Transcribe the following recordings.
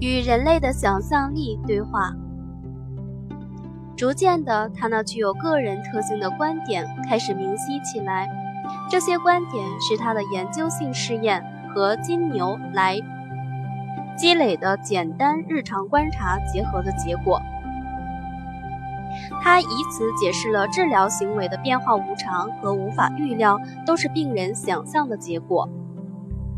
与人类的想象力对话。逐渐的，他那具有个人特性的观点开始明晰起来。这些观点是他的研究性试验和金牛来积累的简单日常观察结合的结果。他以此解释了治疗行为的变化无常和无法预料，都是病人想象的结果。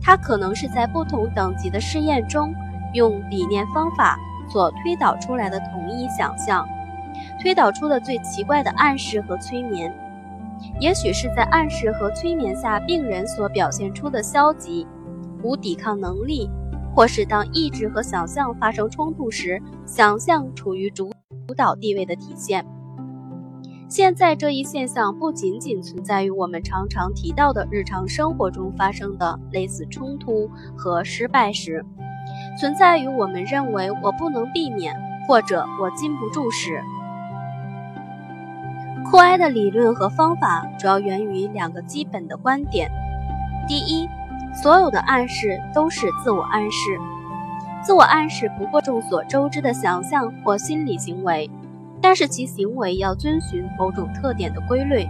他可能是在不同等级的试验中，用理念方法所推导出来的统一想象，推导出的最奇怪的暗示和催眠。也许是在暗示和催眠下，病人所表现出的消极、无抵抗能力，或是当意志和想象发生冲突时，想象处于主主导地位的体现。现在这一现象不仅仅存在于我们常常提到的日常生活中发生的类似冲突和失败时，存在于我们认为我不能避免或者我禁不住时。库埃的理论和方法主要源于两个基本的观点：第一，所有的暗示都是自我暗示，自我暗示不过众所周知的想象或心理行为。但是其行为要遵循某种特点的规律，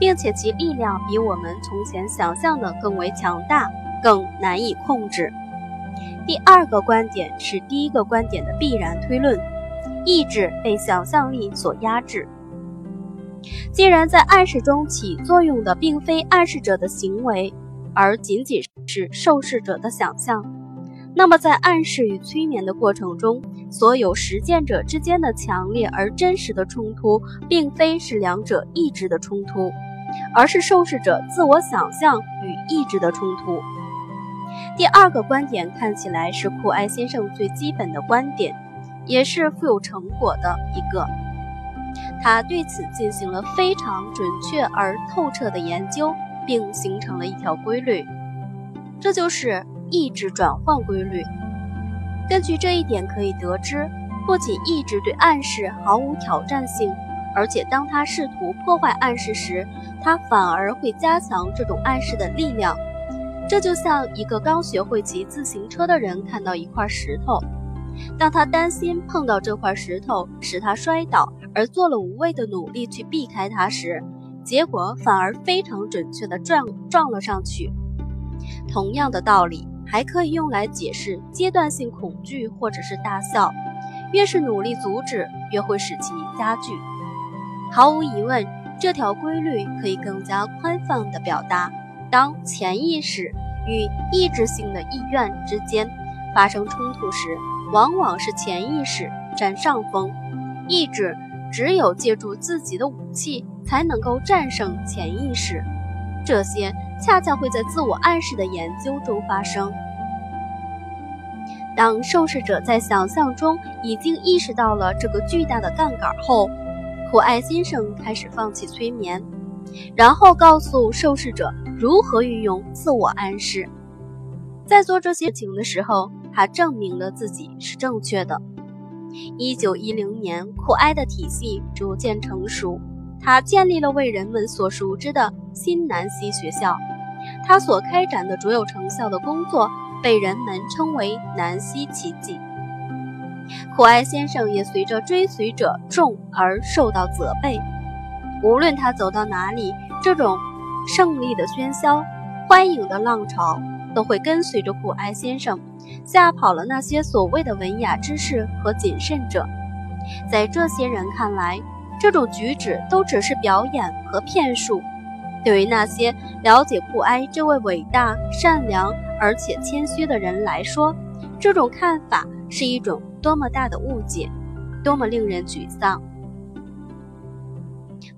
并且其力量比我们从前想象的更为强大，更难以控制。第二个观点是第一个观点的必然推论：意志被想象力所压制。既然在暗示中起作用的并非暗示者的行为，而仅仅是受试者的想象。那么，在暗示与催眠的过程中，所有实践者之间的强烈而真实的冲突，并非是两者意志的冲突，而是受试者自我想象与意志的冲突。第二个观点看起来是库埃先生最基本的观点，也是富有成果的一个。他对此进行了非常准确而透彻的研究，并形成了一条规律，这就是。意志转换规律。根据这一点可以得知，不仅意志对暗示毫无挑战性，而且当他试图破坏暗示时，他反而会加强这种暗示的力量。这就像一个刚学会骑自行车的人看到一块石头，当他担心碰到这块石头使他摔倒，而做了无谓的努力去避开它时，结果反而非常准确地撞撞了上去。同样的道理。还可以用来解释阶段性恐惧或者是大笑，越是努力阻止，越会使其加剧。毫无疑问，这条规律可以更加宽泛地表达：当潜意识与意志性的意愿之间发生冲突时，往往是潜意识占上风，意志只有借助自己的武器才能够战胜潜意识。这些。恰恰会在自我暗示的研究中发生。当受试者在想象中已经意识到了这个巨大的杠杆后，库艾先生开始放弃催眠，然后告诉受试者如何运用自我暗示。在做这些事情的时候，他证明了自己是正确的。一九一零年，库埃的体系逐渐成熟。他建立了为人们所熟知的新南希学校，他所开展的卓有成效的工作被人们称为“南希奇迹”。库埃先生也随着追随者众而受到责备。无论他走到哪里，这种胜利的喧嚣、欢迎的浪潮都会跟随着库埃先生，吓跑了那些所谓的文雅之士和谨慎者。在这些人看来，这种举止都只是表演和骗术。对于那些了解库埃这位伟大、善良而且谦虚的人来说，这种看法是一种多么大的误解，多么令人沮丧。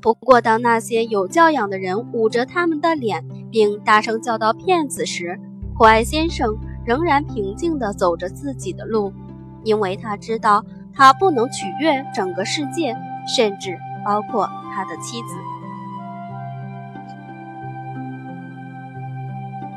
不过，当那些有教养的人捂着他们的脸，并大声叫道“骗子”时，普爱先生仍然平静地走着自己的路，因为他知道他不能取悦整个世界。甚至包括他的妻子。